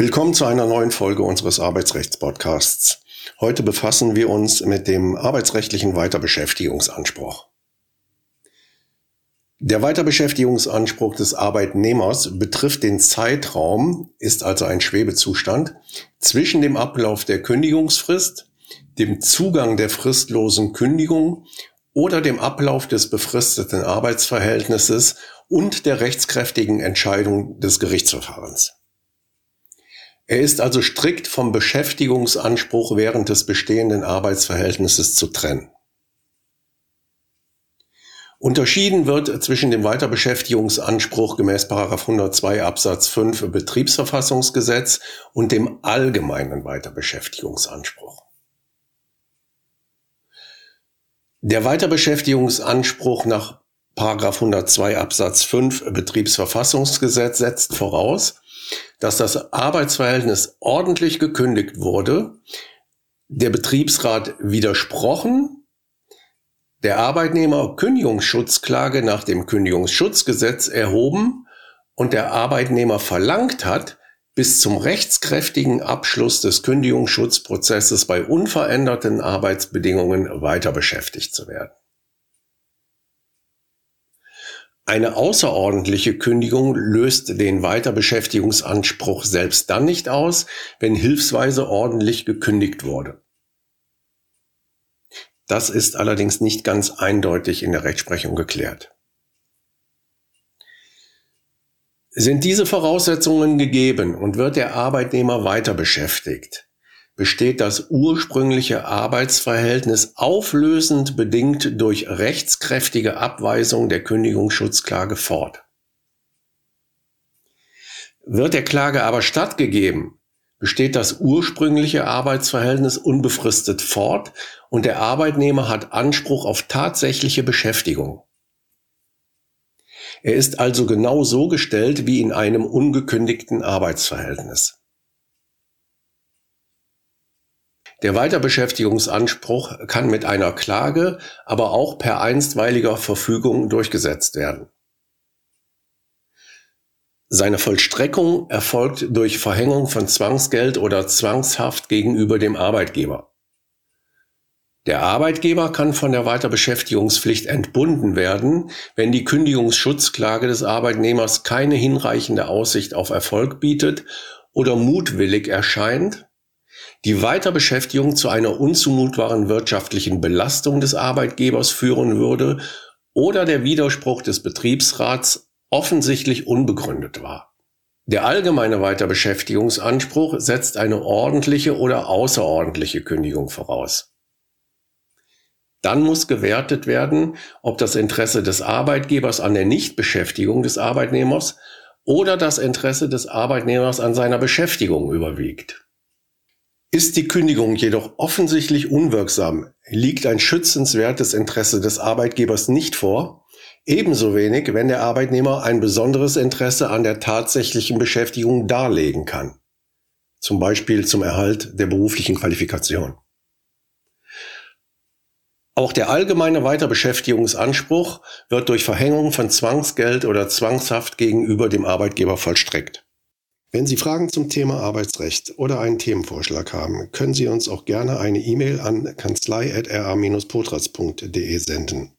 Willkommen zu einer neuen Folge unseres Arbeitsrechtspodcasts. Heute befassen wir uns mit dem arbeitsrechtlichen Weiterbeschäftigungsanspruch. Der Weiterbeschäftigungsanspruch des Arbeitnehmers betrifft den Zeitraum, ist also ein Schwebezustand, zwischen dem Ablauf der Kündigungsfrist, dem Zugang der fristlosen Kündigung oder dem Ablauf des befristeten Arbeitsverhältnisses und der rechtskräftigen Entscheidung des Gerichtsverfahrens. Er ist also strikt vom Beschäftigungsanspruch während des bestehenden Arbeitsverhältnisses zu trennen. Unterschieden wird zwischen dem Weiterbeschäftigungsanspruch gemäß 102 Absatz 5 Betriebsverfassungsgesetz und dem allgemeinen Weiterbeschäftigungsanspruch. Der Weiterbeschäftigungsanspruch nach 102 Absatz 5 Betriebsverfassungsgesetz setzt voraus, dass das Arbeitsverhältnis ordentlich gekündigt wurde, der Betriebsrat widersprochen, der Arbeitnehmer Kündigungsschutzklage nach dem Kündigungsschutzgesetz erhoben und der Arbeitnehmer verlangt hat, bis zum rechtskräftigen Abschluss des Kündigungsschutzprozesses bei unveränderten Arbeitsbedingungen weiter beschäftigt zu werden. Eine außerordentliche Kündigung löst den Weiterbeschäftigungsanspruch selbst dann nicht aus, wenn hilfsweise ordentlich gekündigt wurde. Das ist allerdings nicht ganz eindeutig in der Rechtsprechung geklärt. Sind diese Voraussetzungen gegeben und wird der Arbeitnehmer weiter beschäftigt, besteht das ursprüngliche Arbeitsverhältnis auflösend bedingt durch rechtskräftige Abweisung der Kündigungsschutzklage fort. Wird der Klage aber stattgegeben, besteht das ursprüngliche Arbeitsverhältnis unbefristet fort und der Arbeitnehmer hat Anspruch auf tatsächliche Beschäftigung. Er ist also genau so gestellt wie in einem ungekündigten Arbeitsverhältnis. Der Weiterbeschäftigungsanspruch kann mit einer Klage, aber auch per einstweiliger Verfügung durchgesetzt werden. Seine Vollstreckung erfolgt durch Verhängung von Zwangsgeld oder Zwangshaft gegenüber dem Arbeitgeber. Der Arbeitgeber kann von der Weiterbeschäftigungspflicht entbunden werden, wenn die Kündigungsschutzklage des Arbeitnehmers keine hinreichende Aussicht auf Erfolg bietet oder mutwillig erscheint die Weiterbeschäftigung zu einer unzumutbaren wirtschaftlichen Belastung des Arbeitgebers führen würde oder der Widerspruch des Betriebsrats offensichtlich unbegründet war. Der allgemeine Weiterbeschäftigungsanspruch setzt eine ordentliche oder außerordentliche Kündigung voraus. Dann muss gewertet werden, ob das Interesse des Arbeitgebers an der Nichtbeschäftigung des Arbeitnehmers oder das Interesse des Arbeitnehmers an seiner Beschäftigung überwiegt. Ist die Kündigung jedoch offensichtlich unwirksam, liegt ein schützenswertes Interesse des Arbeitgebers nicht vor, ebenso wenig, wenn der Arbeitnehmer ein besonderes Interesse an der tatsächlichen Beschäftigung darlegen kann, zum Beispiel zum Erhalt der beruflichen Qualifikation. Auch der allgemeine Weiterbeschäftigungsanspruch wird durch Verhängung von Zwangsgeld oder Zwangshaft gegenüber dem Arbeitgeber vollstreckt. Wenn Sie Fragen zum Thema Arbeitsrecht oder einen Themenvorschlag haben, können Sie uns auch gerne eine E-Mail an kanzlei.ra-potras.de senden.